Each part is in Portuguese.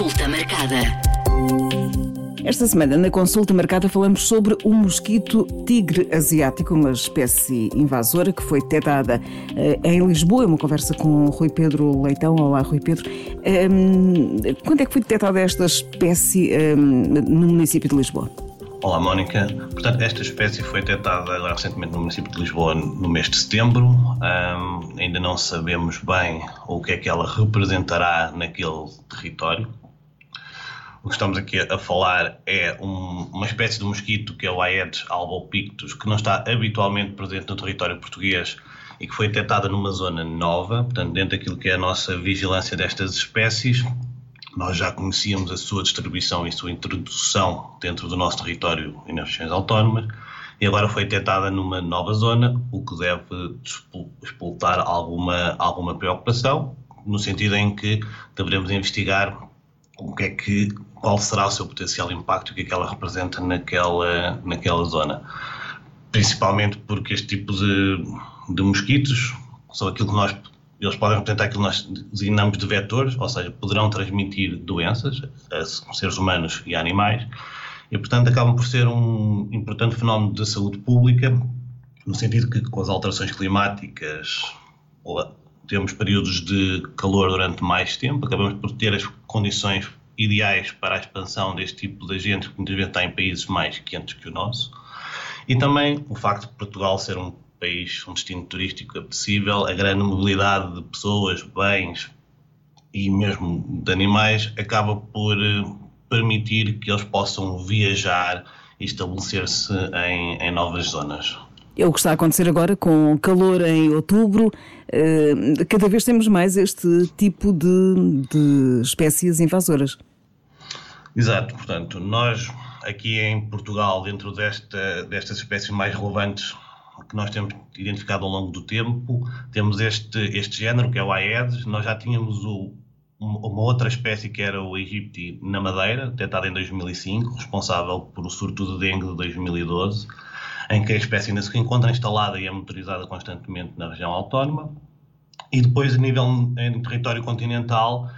Consulta marcada. Esta semana, na consulta marcada, falamos sobre o mosquito tigre asiático, uma espécie invasora que foi detectada eh, em Lisboa. Uma conversa com Rui Pedro Leitão. Olá, Rui Pedro. Um, quando é que foi detectada esta espécie um, no município de Lisboa? Olá, Mónica. Portanto, esta espécie foi detectada agora recentemente no município de Lisboa no mês de setembro. Um, ainda não sabemos bem o que é que ela representará naquele território. O que estamos aqui a falar é um, uma espécie de mosquito que é o Aedes albopictus, que não está habitualmente presente no território português e que foi detectada numa zona nova, portanto, dentro daquilo que é a nossa vigilância destas espécies. Nós já conhecíamos a sua distribuição e sua introdução dentro do nosso território e nas regiões autónomas, e agora foi detectada numa nova zona, o que deve expultar alguma, alguma preocupação, no sentido em que deveremos investigar o que é que, qual será o seu potencial impacto que é que ela representa naquela, naquela zona. Principalmente porque este tipo de, de mosquitos são aquilo que nós eles podem representar aquilo que nós designamos de vetores, ou seja, poderão transmitir doenças a seres humanos e a animais, e portanto acabam por ser um importante fenómeno de saúde pública, no sentido que com as alterações climáticas temos períodos de calor durante mais tempo, acabamos por ter as condições ideais para a expansão deste tipo de agentes que muitas vezes está em países mais quentes que o nosso. E também o facto de Portugal ser um país, um destino turístico apetecível, a grande mobilidade de pessoas, bens e mesmo de animais acaba por eh, permitir que eles possam viajar e estabelecer-se em, em novas zonas. É o que está a acontecer agora com calor em outubro. Eh, cada vez temos mais este tipo de, de espécies invasoras. Exato, portanto, nós aqui em Portugal, dentro desta, destas espécies mais relevantes que nós temos identificado ao longo do tempo, temos este, este género que é o Aedes, nós já tínhamos o, uma outra espécie que era o Egypti na Madeira, detectada em 2005, responsável por o surto de dengue de 2012, em que a espécie ainda se encontra instalada e é motorizada constantemente na região autónoma. E depois, a nível em território continental,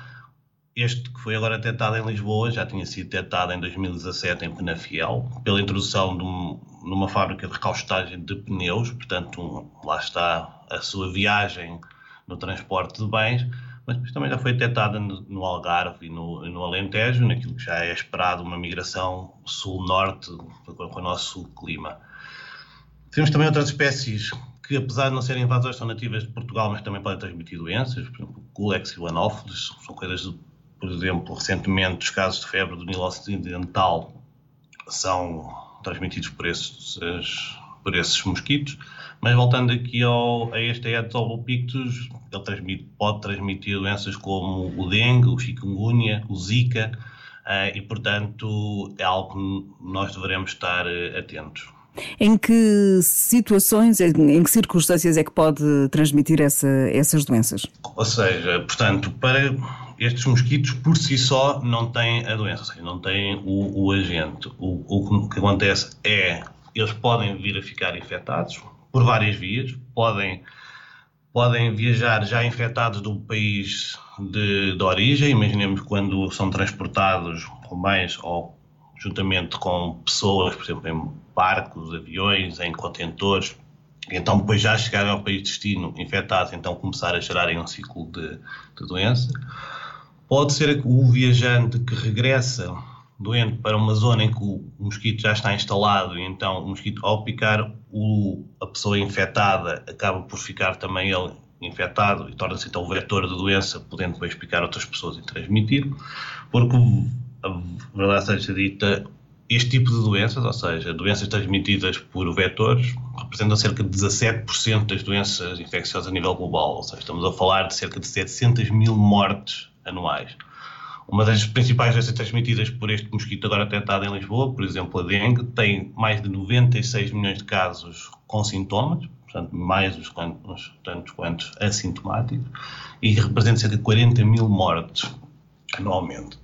este que foi agora detectado em Lisboa já tinha sido detectado em 2017 em Penafiel, pela introdução de um, numa fábrica de recaustagem de pneus, portanto, um, lá está a sua viagem no transporte de bens, mas também já foi detectada no, no Algarve e no, no, Alentejo, naquilo que já é esperado, uma migração sul-norte com, o nosso clima. Temos também outras espécies que, apesar de não serem invasoras, são nativas de Portugal, mas também podem transmitir doenças, por exemplo, Culex e o Anófilis, são coisas, de, por exemplo, recentemente os casos de febre do Nilo Ocidental são transmitidos por esses, por esses mosquitos. Mas voltando aqui ao, a este Aedes albopictus, ele transmite, pode transmitir doenças como o dengue, o chikungunya, o zika, uh, e portanto é algo que nós devemos estar uh, atentos. Em que situações, em que circunstâncias é que pode transmitir essa, essas doenças? Ou seja, portanto, para estes mosquitos por si só não têm a doença, ou seja, não têm o, o agente. O, o, que acontece é eles podem vir a ficar infectados por várias vias, podem, podem viajar já infectados do país de, de origem, imaginemos quando são transportados ou mais ou juntamente com pessoas, por exemplo, em barcos, aviões, em contentores, então depois já chegarem ao país de destino infectados, então começar a gerarem um ciclo de, de doença. Pode ser o viajante que regressa doente para uma zona em que o mosquito já está instalado e então o mosquito ao picar o, a pessoa infectada acaba por ficar também ele infectado e torna-se então o vetor da doença, podendo depois picar outras pessoas e transmitir, porque a verdade seja dita, este tipo de doenças, ou seja, doenças transmitidas por vetores, representam cerca de 17% das doenças infecciosas a nível global, ou seja, estamos a falar de cerca de 700 mil mortes anuais. Uma das principais doenças transmitidas por este mosquito agora tentado em Lisboa, por exemplo, a dengue, tem mais de 96 milhões de casos com sintomas, portanto, mais os quantos, tantos quantos assintomáticos, e representa cerca de 40 mil mortes anualmente.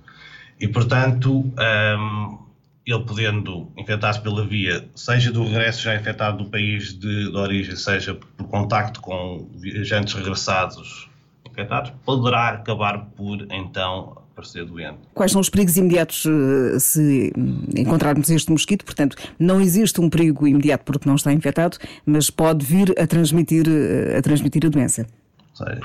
E, portanto, um, ele podendo infectar-se pela via, seja do regresso já infectado do país de, de origem, seja por contacto com viajantes regressados infectados, poderá acabar por, então, aparecer doente. Quais são os perigos imediatos eh, se encontrarmos este mosquito? Portanto, não existe um perigo imediato porque não está infectado, mas pode vir a transmitir eh, a, transmitir a doença.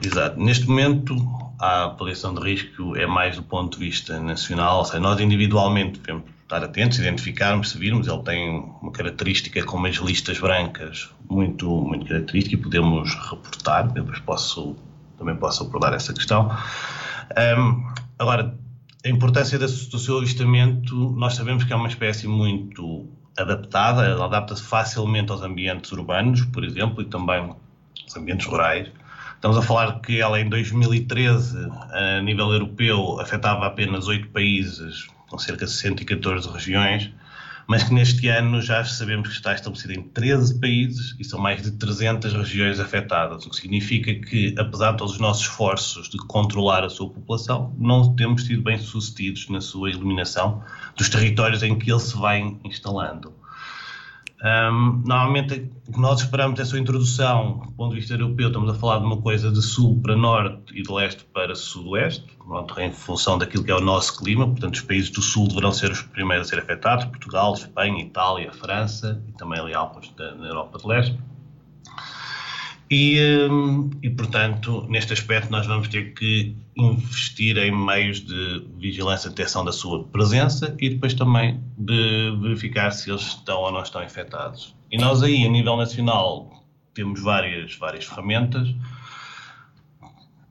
Exato. Neste momento, a avaliação de risco é mais do ponto de vista nacional, ou seja, nós individualmente devemos estar atentos, identificarmos, se virmos, ele tem uma característica com umas listas brancas muito, muito característica e podemos reportar, depois posso, também posso abordar essa questão. Um, agora, a importância do seu avistamento, nós sabemos que é uma espécie muito adaptada, ela adapta-se facilmente aos ambientes urbanos, por exemplo, e também aos ambientes rurais. Estamos a falar que ela em 2013, a nível europeu, afetava apenas oito países, com cerca de 114 regiões, mas que neste ano já sabemos que está estabelecida em 13 países e são mais de 300 regiões afetadas, o que significa que, apesar de todos os nossos esforços de controlar a sua população, não temos sido bem sucedidos na sua eliminação dos territórios em que ele se vai instalando. Um, normalmente, o que nós esperamos é a sua introdução, do ponto de vista europeu, estamos a falar de uma coisa de sul para norte e de leste para sudoeste, pronto, em função daquilo que é o nosso clima, portanto, os países do sul deverão ser os primeiros a ser afetados: Portugal, Espanha, Itália, França e também ali alguns da, na Europa de leste. E, hum, e, portanto, neste aspecto, nós vamos ter que investir em meios de vigilância e detecção da sua presença e depois também de verificar se eles estão ou não estão infectados. E nós aí, a nível nacional, temos várias, várias ferramentas.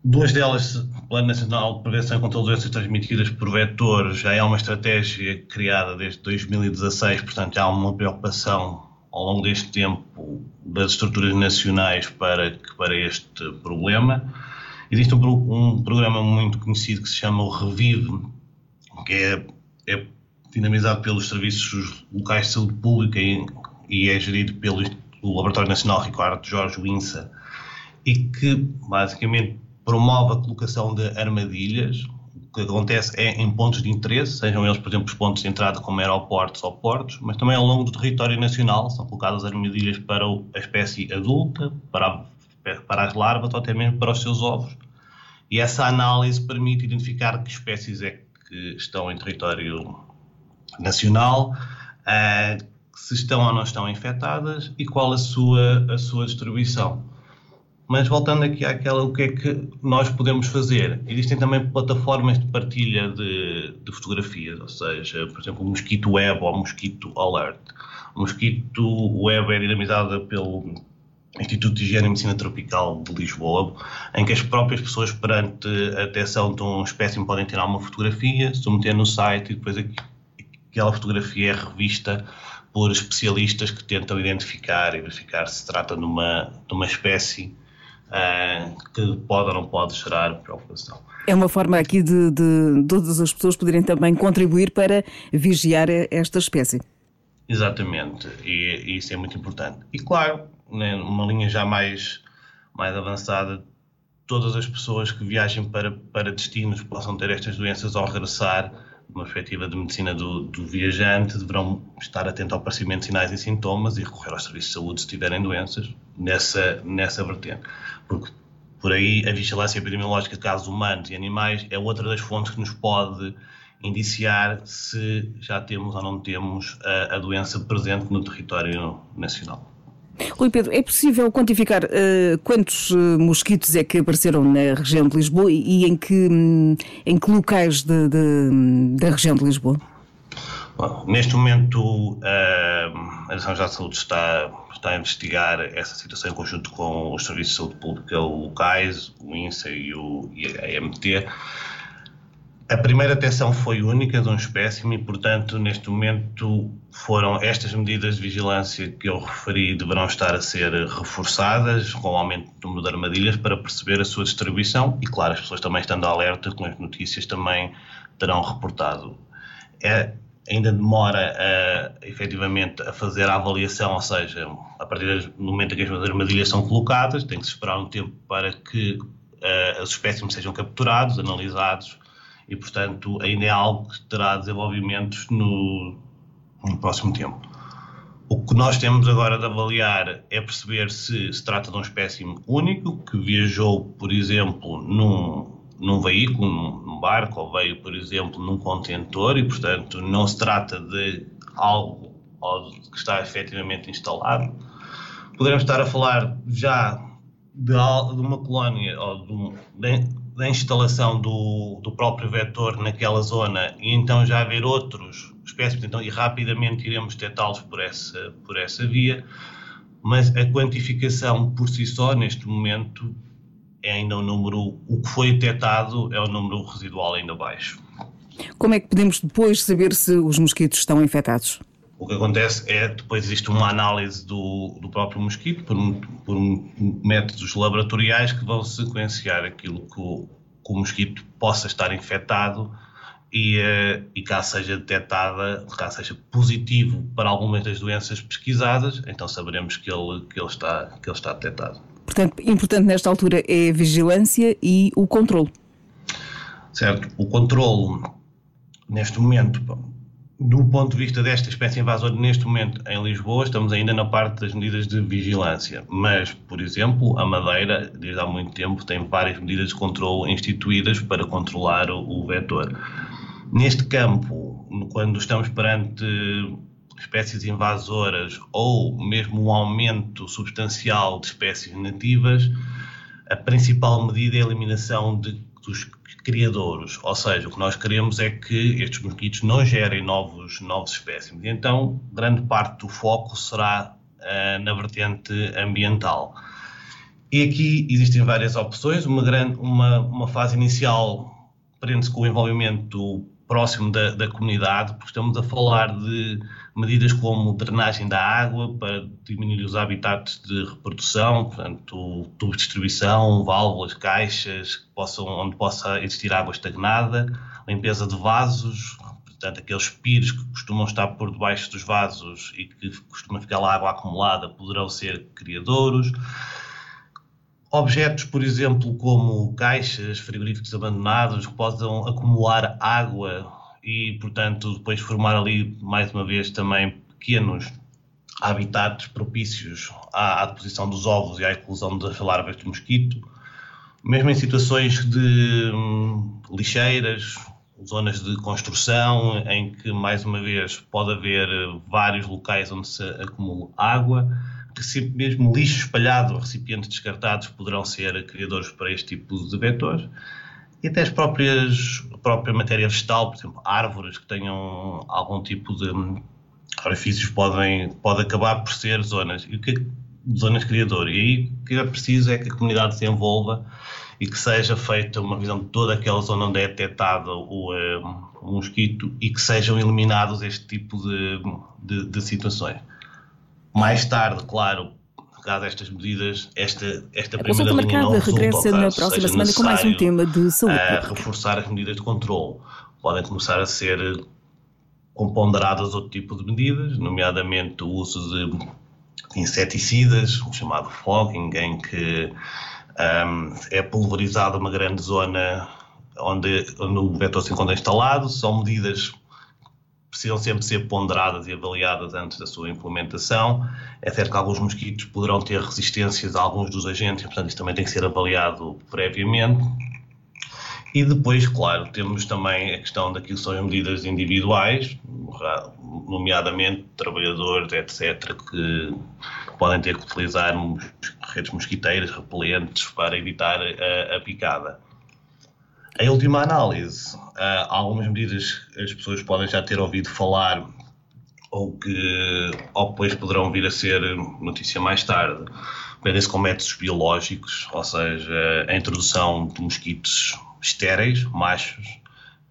Duas delas, o Plano Nacional de Prevenção contra Doenças Transmitidas por Vetores, já é uma estratégia criada desde 2016, portanto já há uma preocupação ao longo deste tempo das estruturas nacionais para, para este problema. Existe um, um, programa muito conhecido que se chama o Revive, que é, é dinamizado pelos serviços locais de saúde pública e, e é gerido pelo Laboratório Nacional Ricardo Jorge Winsa e que basicamente promove a colocação de armadilhas que acontece é em pontos de interesse, sejam eles, por exemplo, os pontos de entrada como aeroportos ou portos, mas também ao longo do território nacional são colocadas armadilhas para a espécie adulta, para, a, para as larvas ou até mesmo para os seus ovos. E essa análise permite identificar que espécies é que estão em território nacional, uh, se estão ou não estão infectadas e qual a sua, a sua distribuição. Mas voltando aqui àquela, o que é que nós podemos fazer? Existem também plataformas de partilha de, de fotografias, ou seja, por exemplo, o Mosquito Web ou o Mosquito Alert. O Mosquito Web é dinamizado pelo Instituto de Higiene e Medicina Tropical de Lisboa, em que as próprias pessoas, perante a detecção de um espécime, podem tirar uma fotografia, submeter no site e depois aquela fotografia é revista por especialistas que tentam identificar e verificar se trata de uma, de uma espécie que pode ou não pode gerar preocupação. É uma forma aqui de, de todas as pessoas poderem também contribuir para vigiar esta espécie. Exatamente, e, e isso é muito importante. E claro, né, uma linha já mais, mais avançada, todas as pessoas que viajem para, para destinos possam ter estas doenças ao regressar, uma perspectiva de medicina do, do, viajante, deverão estar atentos ao aparecimento de sinais e sintomas e recorrer aos serviços de saúde se tiverem doenças nessa, nessa vertente porque por aí a vigilância epidemiológica de casos humanos e animais é outra das fontes que nos pode indiciar se já temos ou não temos a, a doença presente no território nacional. Rui Pedro, é possível quantificar uh, quantos uh, mosquitos é que apareceram na região de Lisboa e, em, que, um, em que locais de, de, da região de Lisboa? Bom, neste momento, uh, a Direção de Saúde está está a investigar essa situação em conjunto com os serviços de saúde pública locais, o INSA e, o, e a EMT. A primeira detecção foi única de um espécime e, portanto, neste momento foram estas medidas de vigilância que eu referi deverão estar a ser reforçadas com o aumento do número de armadilhas para perceber a sua distribuição e, claro, as pessoas também estando alerta com as notícias também terão reportado. É, ainda demora a, efetivamente a fazer a avaliação, ou seja, a partir do momento em que as armadilhas são colocadas, tem que se esperar um tempo para que uh, os espécimes sejam capturados, analisados e, portanto, ainda é algo que terá desenvolvimentos no, no próximo tempo. O que nós temos agora de avaliar é perceber se se trata de um espécime único que viajou, por exemplo, num num veículo, num barco, ou veio, por exemplo, num contentor, e, portanto, não se trata de algo que está efetivamente instalado. Poderemos estar a falar já de, uma colónia ou de, da instalação do, do próprio vetor naquela zona e então já haver outros espécies, então, e rapidamente iremos detectá-los por essa, por essa via, mas a quantificação por si só, neste momento, é ainda um número, o que foi detectado é um número residual ainda baixo. Como é que podemos depois saber se os mosquitos estão infectados? O que acontece é depois existe uma análise do, do próprio mosquito por, por métodos laboratoriais que vão sequenciar aquilo que o, que o mosquito possa estar infectado e, uh, e caso seja detectada, caso seja positivo para algumas das doenças pesquisadas, então saberemos que ele, que ele, está, que ele está detectado. Portanto, importante nesta altura é a vigilância e o controle. Certo. O controle, neste momento, do ponto de vista desta espécie invasora, neste momento em Lisboa, estamos ainda na parte das medidas de vigilância. Mas, por exemplo, a Madeira, desde há muito tempo, tem várias medidas de controle instituídas para controlar o vetor. Neste campo, quando estamos perante espécies invasoras ou mesmo um aumento substancial de espécies nativas, a principal medida é a eliminação de, dos criadouros, ou seja, o que nós queremos é que estes mosquitos não gerem novos, novos espécies. Então, grande parte do foco será uh, na vertente ambiental. E aqui existem várias opções. Uma, grande, uma, uma fase inicial prende-se com o envolvimento próximo da, da, comunidade, porque estamos a falar de medidas como drenagem da água para diminuir os habitats de reprodução, portanto, tubos de distribuição, válvulas, caixas, possam, onde possa existir água estagnada, limpeza de vasos, portanto, aqueles pires que costumam estar por debaixo dos vasos e que costuma ficar lá água acumulada poderão ser criadouros. Objetos, por exemplo, como caixas, frigoríficos abandonados, que possam acumular água e, portanto, depois formar ali, mais uma vez, também pequenos habitats propícios à, à deposição dos ovos e à eclosão das larvas de mosquito. Mesmo em situações de hum, lixeiras, zonas de construção, em que, mais uma vez, pode haver vários locais onde se acumula água mesmo lixo espalhado, recipientes descartados, poderão ser criadores para este tipo de vetores. E até as próprias, a própria matéria vegetal, por exemplo, árvores que tenham algum tipo de orifícios podem pode acabar por ser zonas. E o que é zonas criadoras? E aí o que é preciso é que a comunidade se envolva e que seja feita uma visão de toda aquela zona onde é detectado o, um, o mosquito e que sejam eliminados este tipo de, de, de situações. Mais tarde, claro, caso estas medidas, esta, esta a primeira linha não regressa na próxima semana com mais um tema de saúde. Uh, reforçar as medidas de controle. Podem começar a ser componderadas outro tipo de medidas, nomeadamente o uso de inseticidas, o chamado fogging, em que um, é pulverizada uma grande zona onde, onde o vetor se encontra instalado. São medidas precisam sempre ser ponderadas e avaliadas antes da sua implementação. É certo que alguns mosquitos poderão ter resistências a alguns dos agentes, portanto, isso também tem que ser avaliado previamente. E depois, claro, temos também a questão daquilo que são as medidas individuais, nomeadamente trabalhadores, etc., que podem ter que utilizar redes mosquiteiras, repelentes, para evitar a, a picada. Em última análise, algumas medidas as pessoas podem já ter ouvido falar ou que ou depois poderão vir a ser notícia mais tarde, prendem-se com métodos biológicos, ou seja, a introdução de mosquitos estéreis, machos,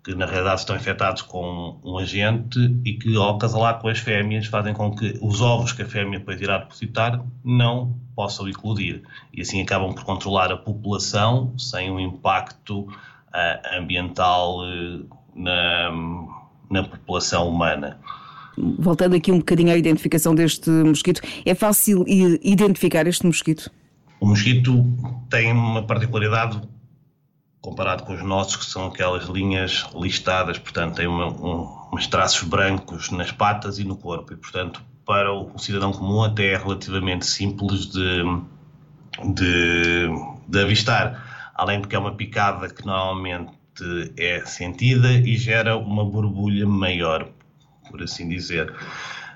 que na realidade estão infectados com um agente e que ao casalar com as fêmeas fazem com que os ovos que a fêmea depois irá depositar não possam eclodir. E assim acabam por controlar a população sem um impacto ambiental eh, na, na população humana. Voltando aqui um bocadinho à identificação deste mosquito, é fácil identificar este mosquito? O mosquito tem uma particularidade comparado com os nossos, que são aquelas linhas listadas, portanto, tem uma, um, uns traços brancos nas patas e no corpo, e, portanto, para o cidadão comum até é relativamente simples de, de, de avistar além de que é uma picada que normalmente é sentida e gera uma borbulha maior, por assim dizer.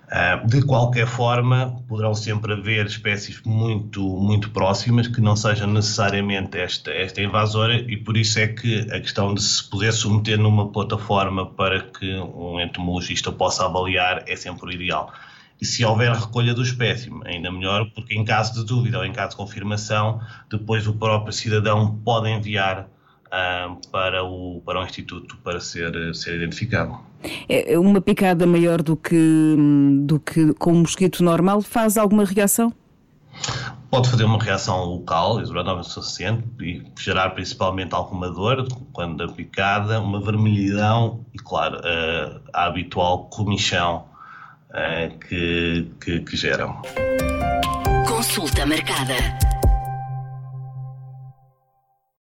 Ah, de qualquer forma, poderão sempre haver espécies muito, muito próximas que não sejam necessariamente esta, esta invasora, e por isso é que a questão de se poder submeter numa plataforma para que um entomologista possa avaliar é sempre o ideal. E se houver recolha do espécime, ainda melhor, porque em caso de dúvida ou em caso de confirmação, depois o próprio cidadão pode enviar para, o, para o Instituto para ser, ser identificado. É, é uma picada maior do que, do que com um mosquito normal faz alguma reação? Pode fazer uma reação local, isolada o suficiente, e gerar principalmente alguma dor quando a picada, uma vermelhidão e, claro, a, a habitual comichão que, que, que geram. Consulta marcada.